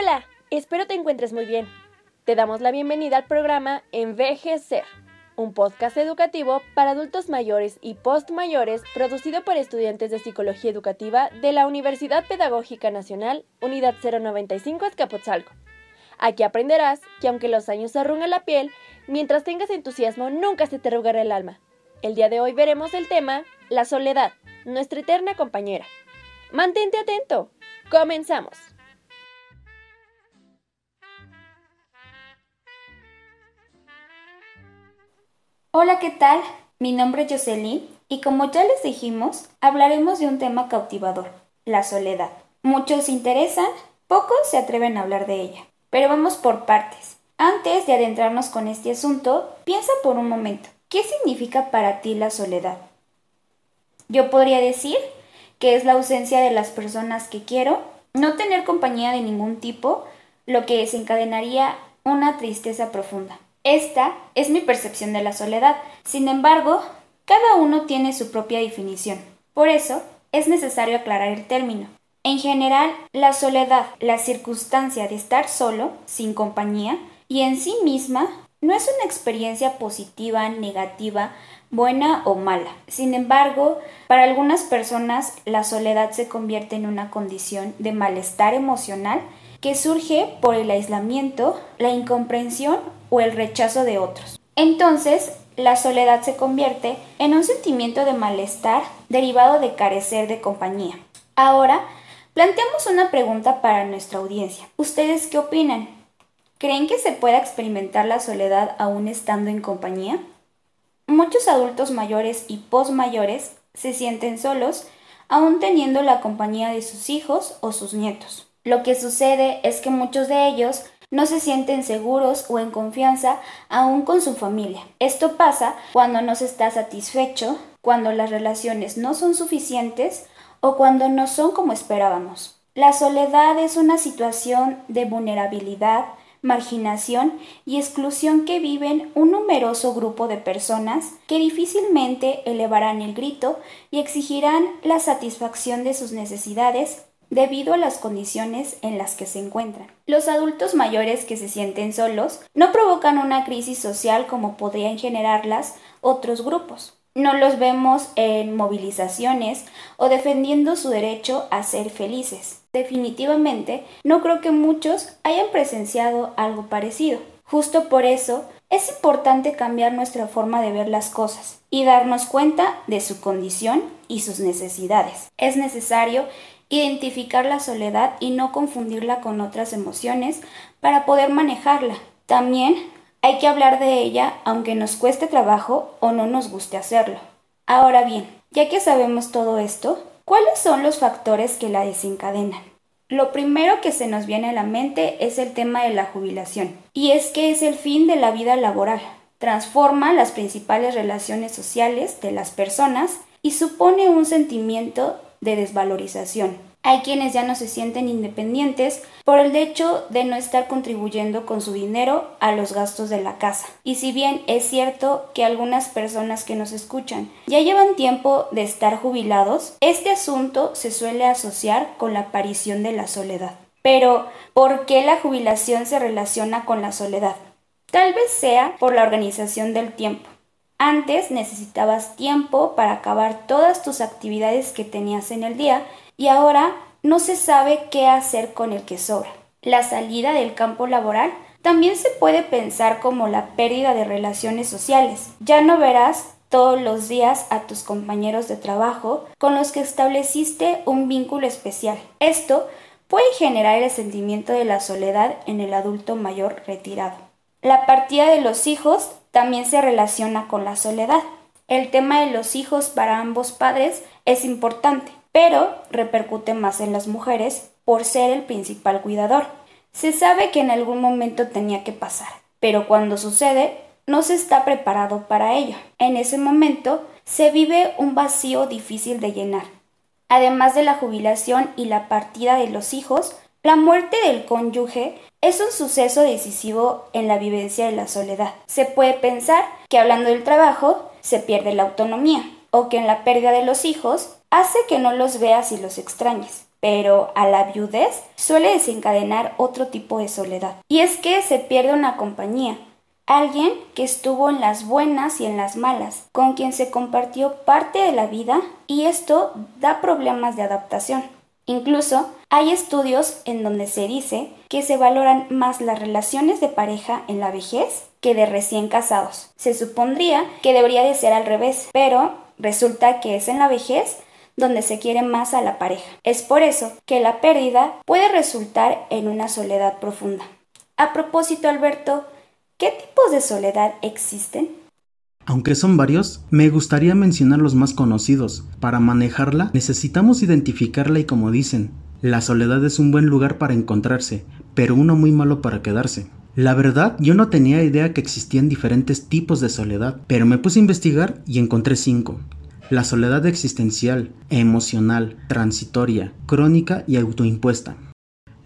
Hola, espero te encuentres muy bien. Te damos la bienvenida al programa Envejecer, un podcast educativo para adultos mayores y postmayores producido por estudiantes de Psicología Educativa de la Universidad Pedagógica Nacional, Unidad 095 Azcapotzalco. Aquí aprenderás que aunque los años arrugan la piel, mientras tengas entusiasmo nunca se te arrugará el alma. El día de hoy veremos el tema La soledad, nuestra eterna compañera. Mantente atento. Comenzamos. Hola, ¿qué tal? Mi nombre es Jocelyn y como ya les dijimos, hablaremos de un tema cautivador, la soledad. Muchos se interesan, pocos se atreven a hablar de ella. Pero vamos por partes. Antes de adentrarnos con este asunto, piensa por un momento, ¿qué significa para ti la soledad? Yo podría decir que es la ausencia de las personas que quiero, no tener compañía de ningún tipo, lo que desencadenaría una tristeza profunda. Esta es mi percepción de la soledad. Sin embargo, cada uno tiene su propia definición. Por eso, es necesario aclarar el término. En general, la soledad, la circunstancia de estar solo, sin compañía, y en sí misma, no es una experiencia positiva, negativa, buena o mala. Sin embargo, para algunas personas la soledad se convierte en una condición de malestar emocional que surge por el aislamiento, la incomprensión o el rechazo de otros. Entonces, la soledad se convierte en un sentimiento de malestar derivado de carecer de compañía. Ahora, planteamos una pregunta para nuestra audiencia. ¿Ustedes qué opinan? ¿Creen que se pueda experimentar la soledad aún estando en compañía? Muchos adultos mayores y posmayores se sienten solos aún teniendo la compañía de sus hijos o sus nietos. Lo que sucede es que muchos de ellos no se sienten seguros o en confianza aún con su familia. Esto pasa cuando no se está satisfecho, cuando las relaciones no son suficientes o cuando no son como esperábamos. La soledad es una situación de vulnerabilidad, marginación y exclusión que viven un numeroso grupo de personas que difícilmente elevarán el grito y exigirán la satisfacción de sus necesidades debido a las condiciones en las que se encuentran. Los adultos mayores que se sienten solos no provocan una crisis social como podrían generarlas otros grupos. No los vemos en movilizaciones o defendiendo su derecho a ser felices. Definitivamente, no creo que muchos hayan presenciado algo parecido. Justo por eso, es importante cambiar nuestra forma de ver las cosas y darnos cuenta de su condición y sus necesidades. Es necesario identificar la soledad y no confundirla con otras emociones para poder manejarla. También hay que hablar de ella aunque nos cueste trabajo o no nos guste hacerlo. Ahora bien, ya que sabemos todo esto, ¿cuáles son los factores que la desencadenan? Lo primero que se nos viene a la mente es el tema de la jubilación, y es que es el fin de la vida laboral. Transforma las principales relaciones sociales de las personas y supone un sentimiento de desvalorización. Hay quienes ya no se sienten independientes por el hecho de no estar contribuyendo con su dinero a los gastos de la casa. Y si bien es cierto que algunas personas que nos escuchan ya llevan tiempo de estar jubilados, este asunto se suele asociar con la aparición de la soledad. Pero, ¿por qué la jubilación se relaciona con la soledad? Tal vez sea por la organización del tiempo. Antes necesitabas tiempo para acabar todas tus actividades que tenías en el día y ahora no se sabe qué hacer con el que sobra. La salida del campo laboral también se puede pensar como la pérdida de relaciones sociales. Ya no verás todos los días a tus compañeros de trabajo con los que estableciste un vínculo especial. Esto puede generar el sentimiento de la soledad en el adulto mayor retirado. La partida de los hijos también se relaciona con la soledad. El tema de los hijos para ambos padres es importante, pero repercute más en las mujeres por ser el principal cuidador. Se sabe que en algún momento tenía que pasar, pero cuando sucede no se está preparado para ello. En ese momento se vive un vacío difícil de llenar. Además de la jubilación y la partida de los hijos, la muerte del cónyuge es un suceso decisivo en la vivencia de la soledad. Se puede pensar que hablando del trabajo se pierde la autonomía o que en la pérdida de los hijos hace que no los veas y los extrañes. pero a la viudez suele desencadenar otro tipo de soledad. Y es que se pierde una compañía, alguien que estuvo en las buenas y en las malas, con quien se compartió parte de la vida y esto da problemas de adaptación. Incluso hay estudios en donde se dice que se valoran más las relaciones de pareja en la vejez que de recién casados. Se supondría que debería de ser al revés, pero resulta que es en la vejez donde se quiere más a la pareja. Es por eso que la pérdida puede resultar en una soledad profunda. A propósito, Alberto, ¿qué tipos de soledad existen? Aunque son varios, me gustaría mencionar los más conocidos. Para manejarla necesitamos identificarla y como dicen, la soledad es un buen lugar para encontrarse, pero uno muy malo para quedarse. La verdad, yo no tenía idea que existían diferentes tipos de soledad, pero me puse a investigar y encontré cinco. La soledad existencial, emocional, transitoria, crónica y autoimpuesta.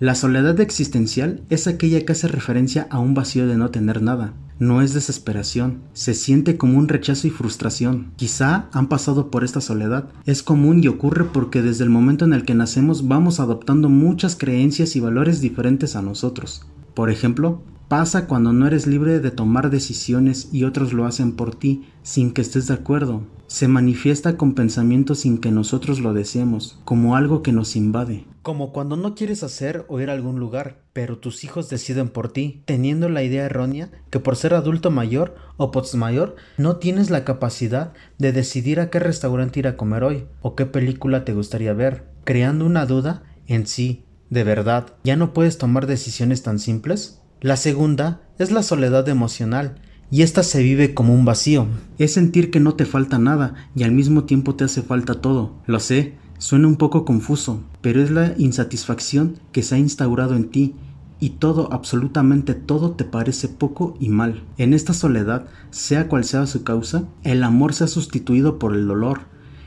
La soledad existencial es aquella que hace referencia a un vacío de no tener nada. No es desesperación, se siente como un rechazo y frustración. Quizá han pasado por esta soledad. Es común y ocurre porque desde el momento en el que nacemos vamos adoptando muchas creencias y valores diferentes a nosotros. Por ejemplo, pasa cuando no eres libre de tomar decisiones y otros lo hacen por ti sin que estés de acuerdo. Se manifiesta con pensamientos sin que nosotros lo deseemos, como algo que nos invade. Como cuando no quieres hacer o ir a algún lugar, pero tus hijos deciden por ti, teniendo la idea errónea que por ser adulto mayor o mayor no tienes la capacidad de decidir a qué restaurante ir a comer hoy o qué película te gustaría ver, creando una duda en sí. ¿De verdad ya no puedes tomar decisiones tan simples? La segunda es la soledad emocional, y esta se vive como un vacío. Es sentir que no te falta nada y al mismo tiempo te hace falta todo. Lo sé, Suena un poco confuso, pero es la insatisfacción que se ha instaurado en ti y todo, absolutamente todo te parece poco y mal. En esta soledad, sea cual sea su causa, el amor se ha sustituido por el dolor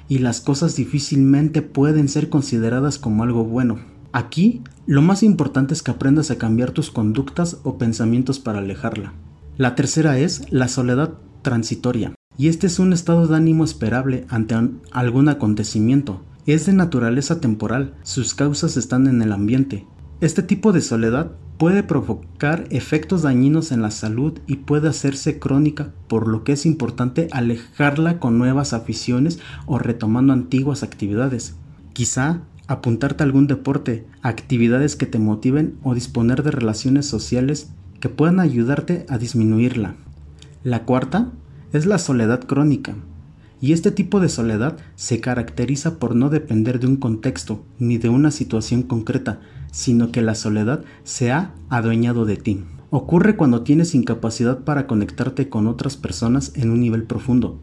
y las cosas difícilmente pueden ser consideradas como algo bueno. Aquí, lo más importante es que aprendas a cambiar tus conductas o pensamientos para alejarla. La tercera es la soledad transitoria, y este es un estado de ánimo esperable ante algún acontecimiento, es de naturaleza temporal, sus causas están en el ambiente. Este tipo de soledad puede provocar efectos dañinos en la salud y puede hacerse crónica, por lo que es importante alejarla con nuevas aficiones o retomando antiguas actividades. Quizá apuntarte a algún deporte, actividades que te motiven o disponer de relaciones sociales que puedan ayudarte a disminuirla. La cuarta es la soledad crónica. Y este tipo de soledad se caracteriza por no depender de un contexto ni de una situación concreta, sino que la soledad se ha adueñado de ti. Ocurre cuando tienes incapacidad para conectarte con otras personas en un nivel profundo.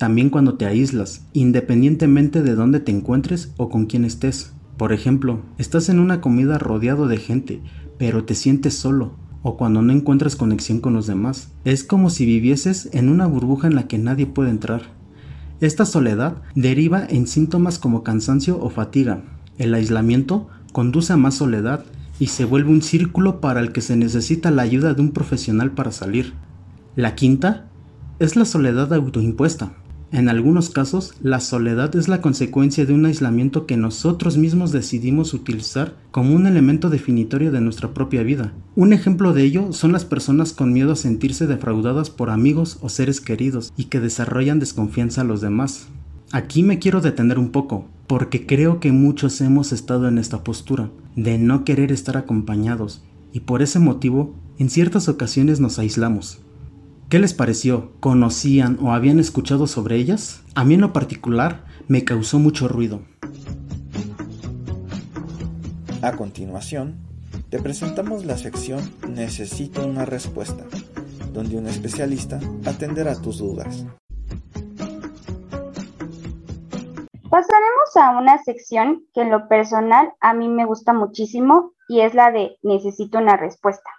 También cuando te aíslas, independientemente de dónde te encuentres o con quién estés. Por ejemplo, estás en una comida rodeado de gente, pero te sientes solo, o cuando no encuentras conexión con los demás. Es como si vivieses en una burbuja en la que nadie puede entrar. Esta soledad deriva en síntomas como cansancio o fatiga. El aislamiento conduce a más soledad y se vuelve un círculo para el que se necesita la ayuda de un profesional para salir. La quinta es la soledad autoimpuesta. En algunos casos, la soledad es la consecuencia de un aislamiento que nosotros mismos decidimos utilizar como un elemento definitorio de nuestra propia vida. Un ejemplo de ello son las personas con miedo a sentirse defraudadas por amigos o seres queridos y que desarrollan desconfianza a los demás. Aquí me quiero detener un poco, porque creo que muchos hemos estado en esta postura, de no querer estar acompañados, y por ese motivo, en ciertas ocasiones nos aislamos. ¿Qué les pareció? ¿Conocían o habían escuchado sobre ellas? A mí en lo particular me causó mucho ruido. A continuación, te presentamos la sección Necesito una respuesta, donde un especialista atenderá tus dudas. Pasaremos a una sección que en lo personal a mí me gusta muchísimo y es la de Necesito una respuesta.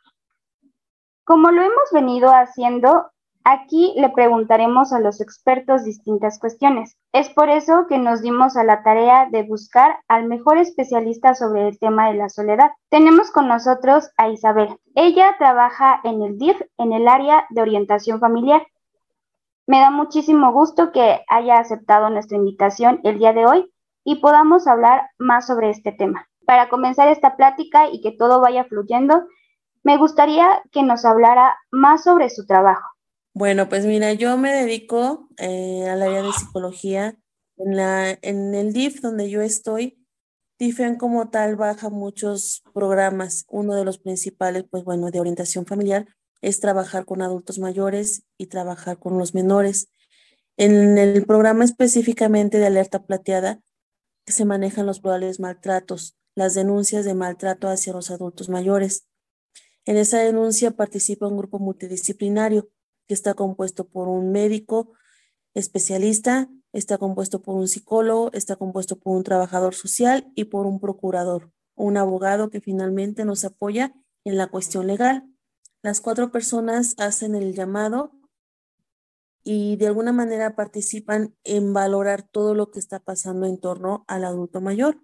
Como lo hemos venido haciendo, aquí le preguntaremos a los expertos distintas cuestiones. Es por eso que nos dimos a la tarea de buscar al mejor especialista sobre el tema de la soledad. Tenemos con nosotros a Isabel. Ella trabaja en el DIF, en el área de orientación familiar. Me da muchísimo gusto que haya aceptado nuestra invitación el día de hoy y podamos hablar más sobre este tema. Para comenzar esta plática y que todo vaya fluyendo, me gustaría que nos hablara más sobre su trabajo. Bueno, pues mira, yo me dedico eh, al área de psicología. En, la, en el DIF donde yo estoy, DIFEN como tal baja muchos programas. Uno de los principales, pues bueno, de orientación familiar es trabajar con adultos mayores y trabajar con los menores. En el programa específicamente de alerta plateada se manejan los probables maltratos, las denuncias de maltrato hacia los adultos mayores. En esa denuncia participa un grupo multidisciplinario que está compuesto por un médico especialista, está compuesto por un psicólogo, está compuesto por un trabajador social y por un procurador, un abogado que finalmente nos apoya en la cuestión legal. Las cuatro personas hacen el llamado y de alguna manera participan en valorar todo lo que está pasando en torno al adulto mayor.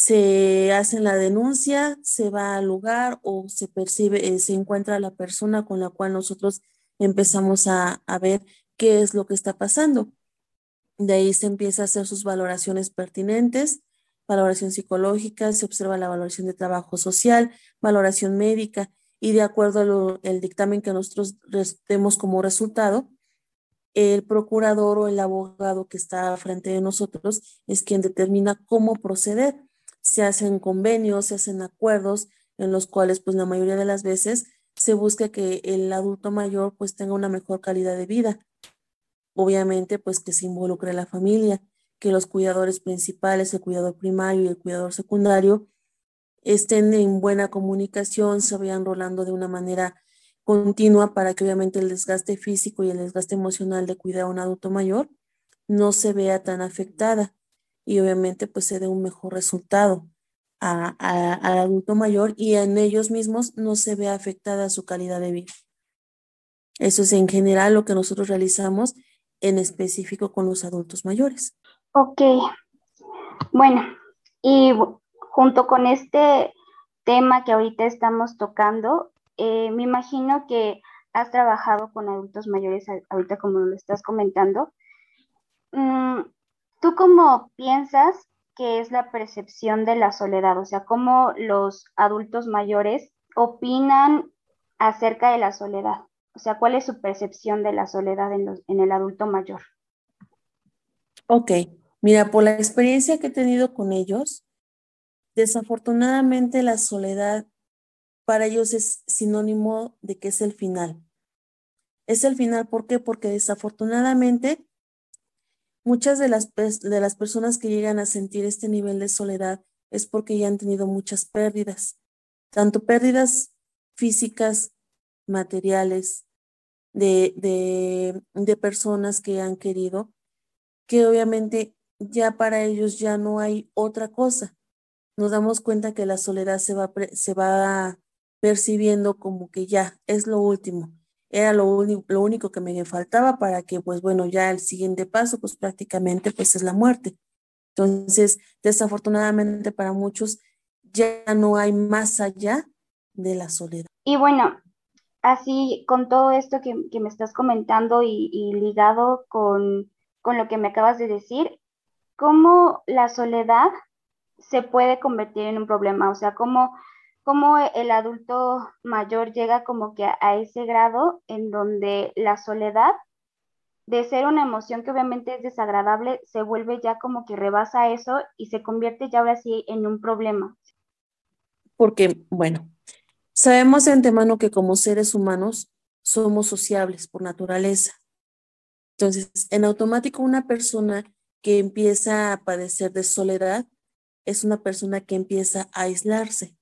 Se hace la denuncia, se va al lugar o se percibe, eh, se encuentra la persona con la cual nosotros empezamos a, a ver qué es lo que está pasando. De ahí se empieza a hacer sus valoraciones pertinentes, valoración psicológica, se observa la valoración de trabajo social, valoración médica y de acuerdo al dictamen que nosotros demos como resultado, el procurador o el abogado que está frente de nosotros es quien determina cómo proceder. Se hacen convenios, se hacen acuerdos en los cuales pues la mayoría de las veces se busca que el adulto mayor pues tenga una mejor calidad de vida. Obviamente pues que se involucre la familia, que los cuidadores principales, el cuidador primario y el cuidador secundario estén en buena comunicación, se vayan rolando de una manera continua para que obviamente el desgaste físico y el desgaste emocional de cuidar a un adulto mayor no se vea tan afectada y obviamente pues se dé un mejor resultado al adulto mayor y en ellos mismos no se vea afectada su calidad de vida. Eso es en general lo que nosotros realizamos en específico con los adultos mayores. Ok, bueno, y junto con este tema que ahorita estamos tocando, eh, me imagino que has trabajado con adultos mayores ahorita como lo estás comentando. Mm, ¿Tú cómo piensas que es la percepción de la soledad? O sea, ¿cómo los adultos mayores opinan acerca de la soledad? O sea, ¿cuál es su percepción de la soledad en, en el adulto mayor? Ok, mira, por la experiencia que he tenido con ellos, desafortunadamente la soledad para ellos es sinónimo de que es el final. Es el final, ¿por qué? Porque desafortunadamente muchas de las, de las personas que llegan a sentir este nivel de soledad es porque ya han tenido muchas pérdidas, tanto pérdidas físicas, materiales, de, de, de personas que han querido, que obviamente ya para ellos ya no hay otra cosa. Nos damos cuenta que la soledad se va, se va percibiendo como que ya es lo último. Era lo, lo único que me faltaba para que, pues bueno, ya el siguiente paso, pues prácticamente, pues es la muerte. Entonces, desafortunadamente para muchos, ya no hay más allá de la soledad. Y bueno, así con todo esto que, que me estás comentando y, y ligado con, con lo que me acabas de decir, ¿cómo la soledad se puede convertir en un problema? O sea, ¿cómo cómo el adulto mayor llega como que a, ese grado en donde la soledad, de ser una emoción que obviamente es desagradable, se vuelve ya como que rebasa eso y se convierte ya ahora sí en un problema. Porque, bueno, sabemos de antemano que como seres humanos somos sociables por naturaleza. Entonces, en automático una persona que empieza a padecer de soledad es una persona que empieza a aislarse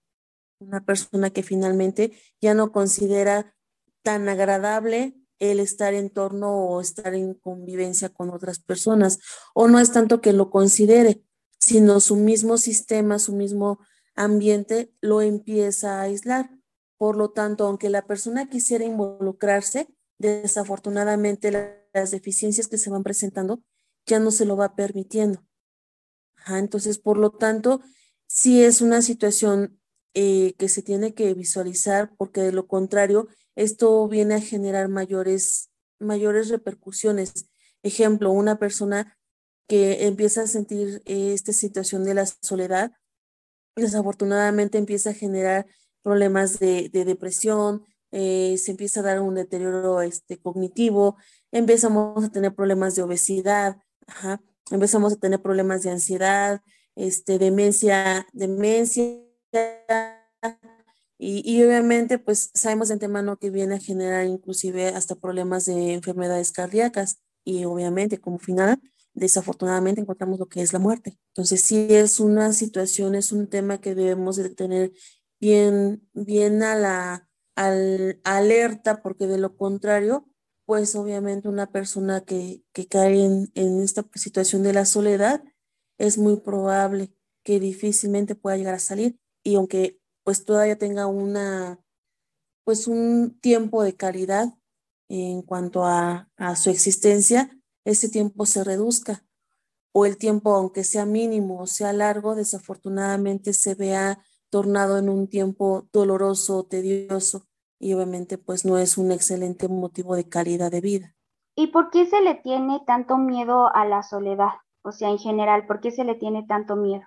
una persona que finalmente ya no considera tan agradable el estar en torno o estar en convivencia con otras personas. O no es tanto que lo considere, sino su mismo sistema, su mismo ambiente lo empieza a aislar. Por lo tanto, aunque la persona quisiera involucrarse, desafortunadamente las deficiencias que se van presentando ya no se lo va permitiendo. entonces, por lo tanto, sí es una situación eh, que se tiene que visualizar porque de lo contrario esto viene a generar mayores, mayores repercusiones. Ejemplo, una persona que empieza a sentir esta situación de la soledad, desafortunadamente empieza a generar problemas de, depresión, eh, se empieza a dar un deterioro este, cognitivo, empezamos a tener problemas de obesidad, empezamos a tener problemas de ansiedad, este, demencia, demencia, y, y, obviamente pues sabemos de antemano que viene a generar inclusive hasta problemas de enfermedades cardíacas y obviamente como final desafortunadamente encontramos lo que es la muerte. Entonces sí es una situación, es un tema que debemos de tener bien, bien a la al, alerta porque de lo contrario pues obviamente una persona que, que cae en, en esta situación de la soledad es muy probable que difícilmente pueda llegar a salir y aunque pues todavía tenga una pues un tiempo de calidad en cuanto a, a su existencia, ese tiempo se reduzca o el tiempo, aunque sea mínimo o sea largo, desafortunadamente se vea tornado en un tiempo doloroso, tedioso y obviamente pues no es un excelente motivo de calidad de vida. ¿Y por qué se le tiene tanto miedo a la soledad? O sea, en general, ¿por qué se le tiene tanto miedo?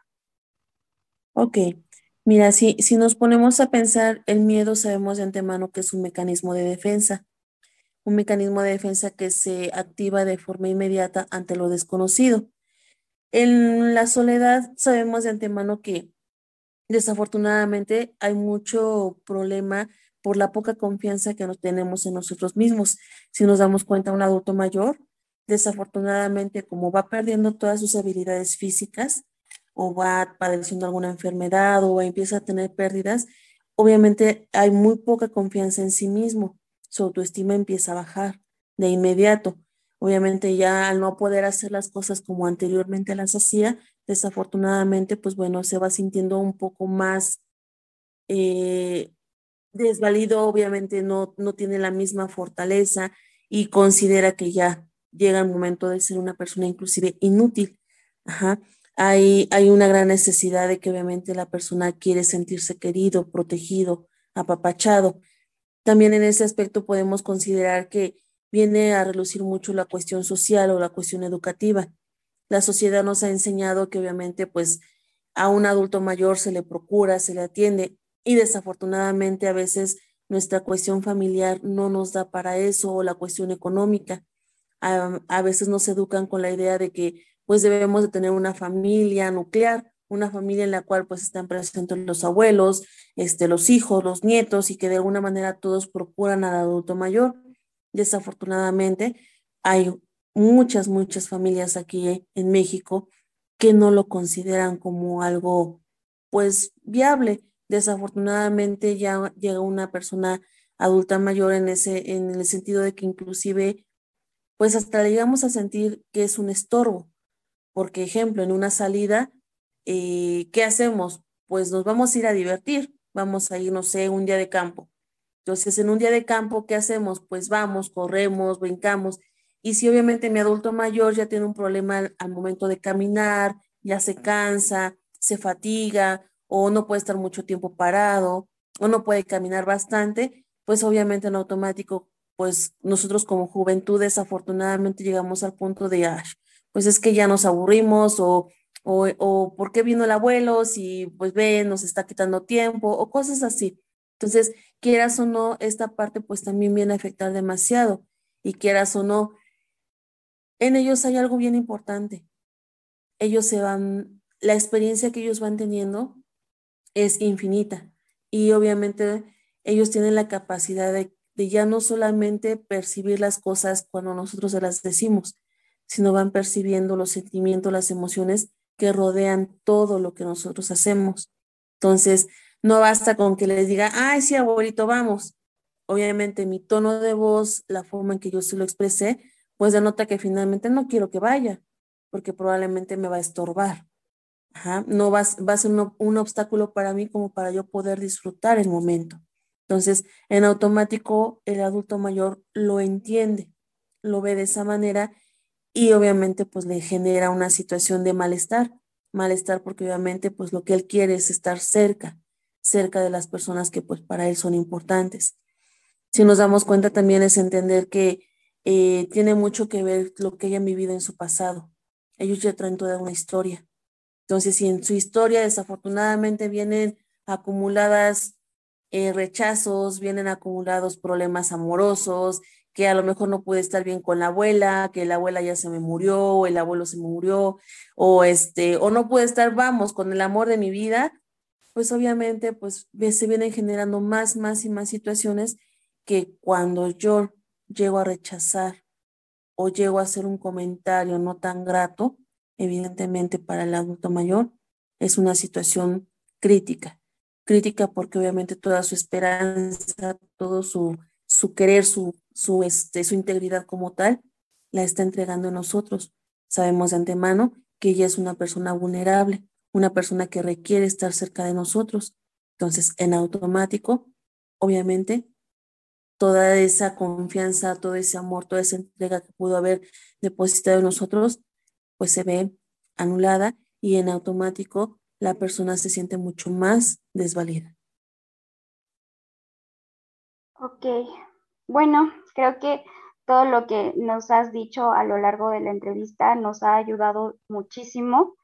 Ok, mira, si, si nos ponemos a pensar, el miedo sabemos de antemano que es un mecanismo de defensa, un mecanismo de defensa que se activa de forma inmediata ante lo desconocido. En la soledad sabemos de antemano que desafortunadamente hay mucho problema por la poca confianza que nos tenemos en nosotros mismos. Si nos damos cuenta, un adulto mayor, desafortunadamente, como va perdiendo todas sus habilidades físicas o va padeciendo alguna enfermedad o empieza a tener pérdidas, obviamente hay muy poca confianza en sí mismo. Su autoestima empieza a bajar de inmediato. Obviamente ya al no poder hacer las cosas como anteriormente las hacía, desafortunadamente, pues bueno, se va sintiendo un poco más eh, desvalido, obviamente no, no tiene la misma fortaleza y considera que ya llega el momento de ser una persona inclusive inútil. Ajá. Hay, hay una gran necesidad de que obviamente la persona quiere sentirse querido, protegido, apapachado. También en ese aspecto podemos considerar que viene a relucir mucho la cuestión social o la cuestión educativa. La sociedad nos ha enseñado que obviamente pues a un adulto mayor se le procura, se le atiende y desafortunadamente a veces nuestra cuestión familiar no nos da para eso o la cuestión económica. A, veces nos educan con la idea de que pues debemos de tener una familia nuclear, una familia en la cual pues están presentes los abuelos, este, los hijos, los nietos y que de alguna manera todos procuran al adulto mayor. Desafortunadamente hay muchas, muchas familias aquí en México que no lo consideran como algo pues viable desafortunadamente ya llega una persona adulta mayor en ese, en el sentido de que inclusive, pues hasta llegamos a sentir que es un estorbo. Porque, ejemplo, en una salida, eh, ¿qué hacemos? Pues nos vamos a ir a divertir, vamos a ir, no sé, un día de campo. Entonces, en un día de campo, ¿qué hacemos? Pues vamos, corremos, brincamos. Y si obviamente mi adulto mayor ya tiene un problema al momento de caminar, ya se cansa, se fatiga, o no puede estar mucho tiempo parado, o no puede caminar bastante, pues obviamente en automático, pues nosotros como juventud desafortunadamente llegamos al punto de, pues es que ya nos aburrimos o, o, ¿por qué vino el abuelo si pues ve, nos está quitando tiempo o cosas así. Entonces, quieras o no, esta parte pues también viene a afectar demasiado y quieras o no, en ellos hay algo bien importante. Ellos se van, la experiencia que ellos van teniendo es infinita y obviamente ellos tienen la capacidad de, ya no solamente percibir las cosas cuando nosotros se las decimos, sino van percibiendo los sentimientos, las emociones que rodean todo lo que nosotros hacemos. Entonces, no basta con que les diga, ay, sí, abuelito, vamos. Obviamente mi tono de voz, la forma en que yo se lo expresé, pues denota que finalmente no quiero que vaya, porque probablemente me va a estorbar no va, va a ser un, obstáculo para mí como para yo poder disfrutar el momento. Entonces, en automático, el adulto mayor lo entiende, lo ve de esa manera y obviamente pues le genera una situación de malestar, malestar porque obviamente pues lo que él quiere es estar cerca, cerca de las personas que pues para él son importantes. Si nos damos cuenta también es entender que eh, tiene mucho que ver lo que hayan vivido en su pasado, ellos ya traen toda una historia. Entonces, si en su historia desafortunadamente vienen acumuladas eh, rechazos, vienen acumulados problemas amorosos, que a lo mejor no pude estar bien con la abuela, que la abuela ya se me murió, el abuelo se murió, o este, o no pude estar, vamos, con el amor de mi vida, pues obviamente, pues se vienen generando más, más y más situaciones que cuando yo llego a rechazar o llego a hacer un comentario no tan grato, evidentemente para el adulto mayor, es una situación crítica. Crítica porque obviamente toda su esperanza, todo su, su querer, su, su, este, su integridad como tal, la está entregando a nosotros. Sabemos de antemano que ella es una persona vulnerable, una persona que requiere estar cerca de nosotros. Entonces, en automático, obviamente, toda esa confianza, todo ese amor, toda esa entrega que pudo haber depositado en nosotros, pues se ve anulada y en automático la persona se siente mucho más desvalida. Ok, bueno, creo que todo lo que nos has dicho a lo largo de la entrevista nos ha ayudado muchísimo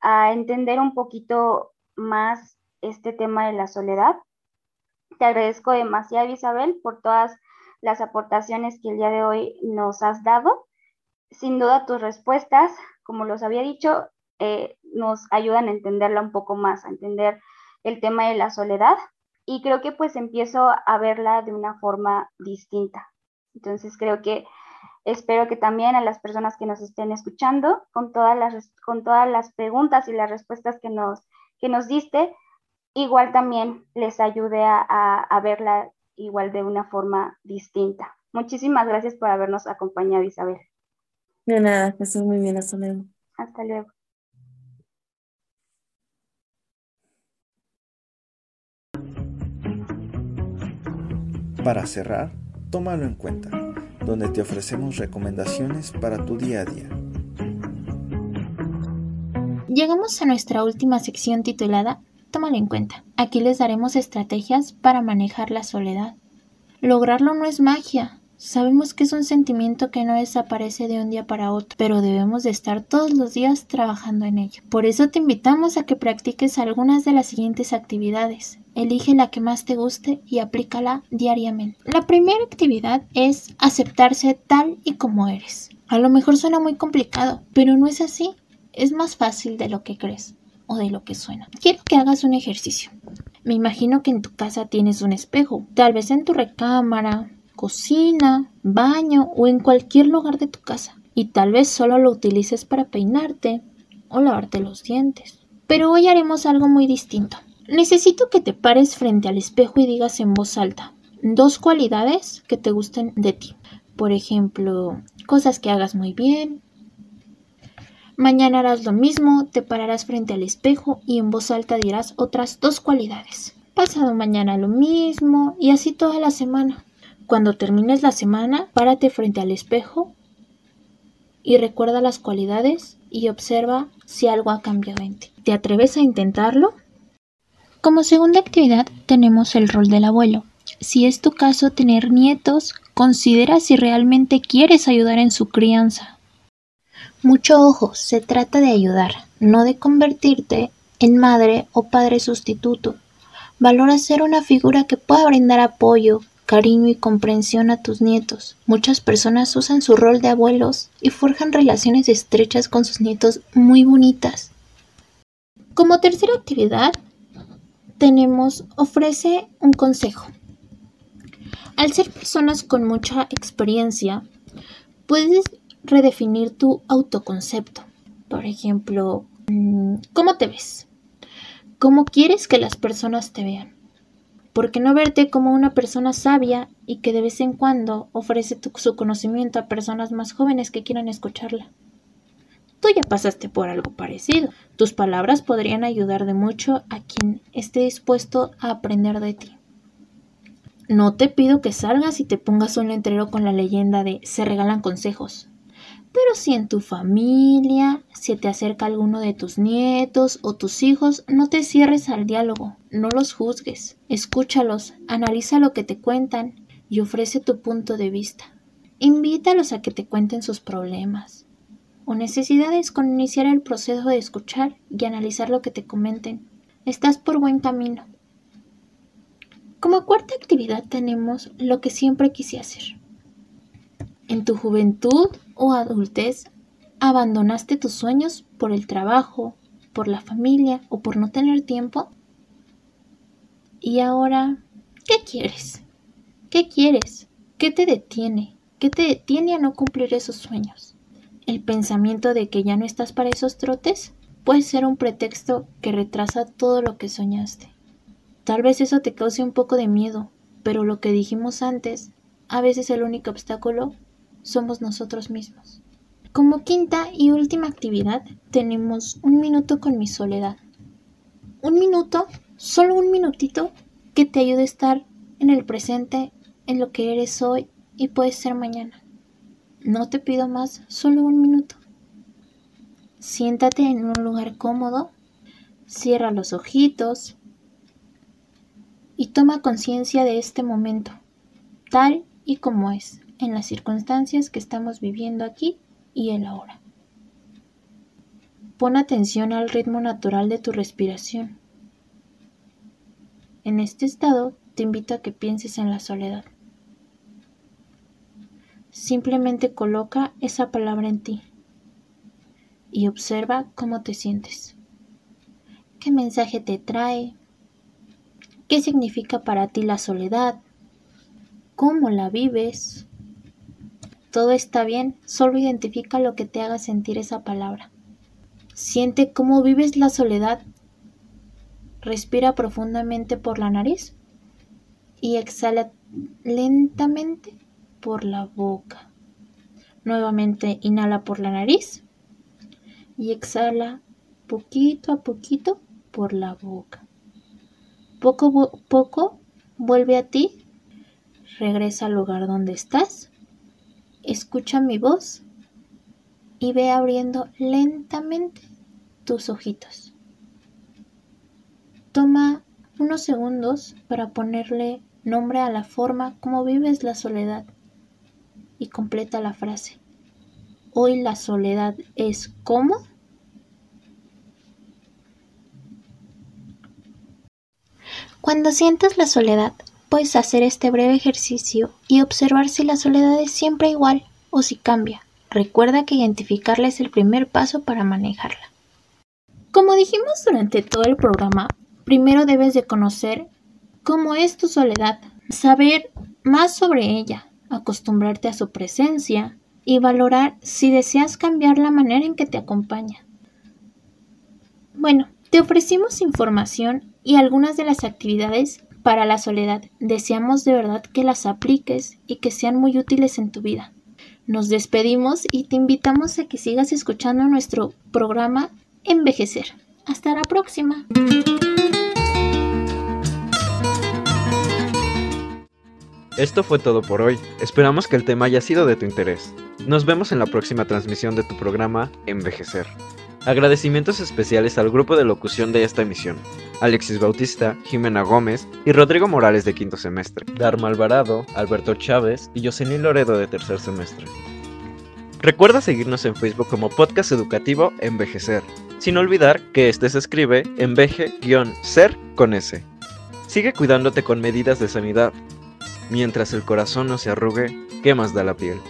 a entender un poquito más este tema de la soledad. Te agradezco demasiado, Isabel, por todas las aportaciones que el día de hoy nos has dado. Sin duda tus respuestas, como los había dicho, eh, nos ayudan a entenderla un poco más, a entender el tema de la soledad y creo que pues empiezo a verla de una forma distinta. Entonces creo que espero que también a las personas que nos estén escuchando, con todas las, con todas las preguntas y las respuestas que nos, que nos diste, igual también les ayude a, a, verla igual de una forma distinta. Muchísimas gracias por habernos acompañado, Isabel. De nada, que estés muy bien, hasta luego. Hasta luego. Para cerrar, tómalo en cuenta, donde te ofrecemos recomendaciones para tu día a día. Llegamos a nuestra última sección titulada Tómalo en cuenta. Aquí les daremos estrategias para manejar la soledad. Lograrlo no es magia, Sabemos que es un sentimiento que no desaparece de un día para otro, pero debemos de estar todos los días trabajando en ello. Por eso te invitamos a que practiques algunas de las siguientes actividades. Elige la que más te guste y aplícala diariamente. La primera actividad es aceptarse tal y como eres. A lo mejor suena muy complicado, pero no es así. Es más fácil de lo que crees o de lo que suena. Quiero que hagas un ejercicio. Me imagino que en tu casa tienes un espejo, tal vez en tu recámara, cocina, baño o en cualquier lugar de tu casa. Y tal vez solo lo utilices para peinarte o lavarte los dientes. Pero hoy haremos algo muy distinto. Necesito que te pares frente al espejo y digas en voz alta dos cualidades que te gusten de ti. Por ejemplo, cosas que hagas muy bien. Mañana harás lo mismo, te pararás frente al espejo y en voz alta dirás otras dos cualidades. Pasado mañana lo mismo y así toda la semana. Cuando termines la semana, párate frente al espejo y recuerda las cualidades y observa si algo ha cambiado en ti. ¿Te atreves a intentarlo? Como segunda actividad tenemos el rol del abuelo. Si es tu caso tener nietos, considera si realmente quieres ayudar en su crianza. Mucho ojo, se trata de ayudar, no de convertirte en madre o padre sustituto. Valora ser una figura que pueda brindar apoyo, cariño y comprensión a tus nietos. Muchas personas usan su rol de abuelos y forjan relaciones estrechas con sus nietos muy bonitas. Como tercera actividad, tenemos ofrece un consejo. Al ser personas con mucha experiencia, puedes redefinir tu autoconcepto. Por ejemplo, mm, ¿cómo te ves? ¿Cómo quieres que las personas te vean? ¿Por qué no verte como una persona sabia y que de vez en cuando ofrece su conocimiento a personas más jóvenes que quieran escucharla? Tú ya pasaste por algo parecido. Tus palabras podrían ayudar de mucho a quien esté dispuesto a aprender de ti. No te pido que salgas y te pongas un letrero con la leyenda de se regalan consejos. Pero si en tu familia se te acerca alguno de tus nietos o tus hijos, no te cierres al diálogo, no los juzgues, escúchalos, analiza lo que te cuentan y ofrece tu punto de vista. Invítalos a que te cuenten sus problemas. O necesidades con iniciar el proceso de escuchar y analizar lo que te comenten. Estás por buen camino. Como cuarta actividad tenemos lo que siempre quise hacer. En tu juventud o adultez, abandonaste tus sueños por el trabajo, por la familia o por no tener tiempo. Y ahora, ¿qué quieres? ¿Qué quieres? ¿Qué te detiene? ¿Qué te detiene a no cumplir esos sueños? El pensamiento de que ya no estás para esos trotes puede ser un pretexto que retrasa todo lo que soñaste. Tal vez eso te cause un poco de miedo, pero lo que dijimos antes, a veces el único obstáculo somos nosotros mismos. Como quinta y última actividad tenemos un minuto con mi soledad. Un minuto, solo un minutito, que te ayude a estar en el presente, en lo que eres hoy y puedes ser mañana. No te pido más, solo un minuto. Siéntate en un lugar cómodo, cierra los ojitos y toma conciencia de este momento, tal y como es, en las circunstancias que estamos viviendo aquí y el ahora. Pon atención al ritmo natural de tu respiración. En este estado te invito a que pienses en la soledad. Simplemente coloca esa palabra en ti y observa cómo te sientes. ¿Qué mensaje te trae? ¿Qué significa para ti la soledad? ¿Cómo la vives? Todo está bien, solo identifica lo que te haga sentir esa palabra. Siente cómo vives la soledad. Respira profundamente por la nariz y exhala lentamente por la boca. Nuevamente inhala por la nariz y exhala poquito a poquito por la boca. Poco a poco vuelve a ti, regresa al lugar donde estás Escucha mi voz y ve abriendo lentamente tus ojitos. Toma unos segundos para ponerle nombre a la forma como vives la soledad y completa la frase. Hoy la soledad es como. Cuando sientas la soledad, puedes hacer este breve ejercicio y observar si la soledad es siempre igual o si cambia. Recuerda que identificarla es el primer paso para manejarla. Como dijimos durante todo el programa, primero debes de conocer cómo es tu soledad, saber más sobre ella, acostumbrarte a su presencia y valorar si deseas cambiar la manera en que te acompaña. Bueno, te ofrecimos información y algunas de las actividades para la soledad. Deseamos de verdad que las apliques y que sean muy útiles en tu vida. Nos despedimos y te invitamos a que sigas escuchando nuestro programa Envejecer. Hasta la próxima. Esto fue todo por hoy. Esperamos que el tema haya sido de tu interés. Nos vemos en la próxima transmisión de tu programa Envejecer. Agradecimientos especiales al grupo de locución de esta emisión, Alexis Bautista, Jimena Gómez y Rodrigo Morales de quinto semestre, Dharma Alvarado, Alberto Chávez y Jocelyn Loredo de tercer semestre. Recuerda seguirnos en Facebook como Podcast Educativo Envejecer, sin olvidar que este se escribe enveje-ser con S. Sigue cuidándote con medidas de sanidad. Mientras el corazón no se arrugue, ¿qué más da la piel?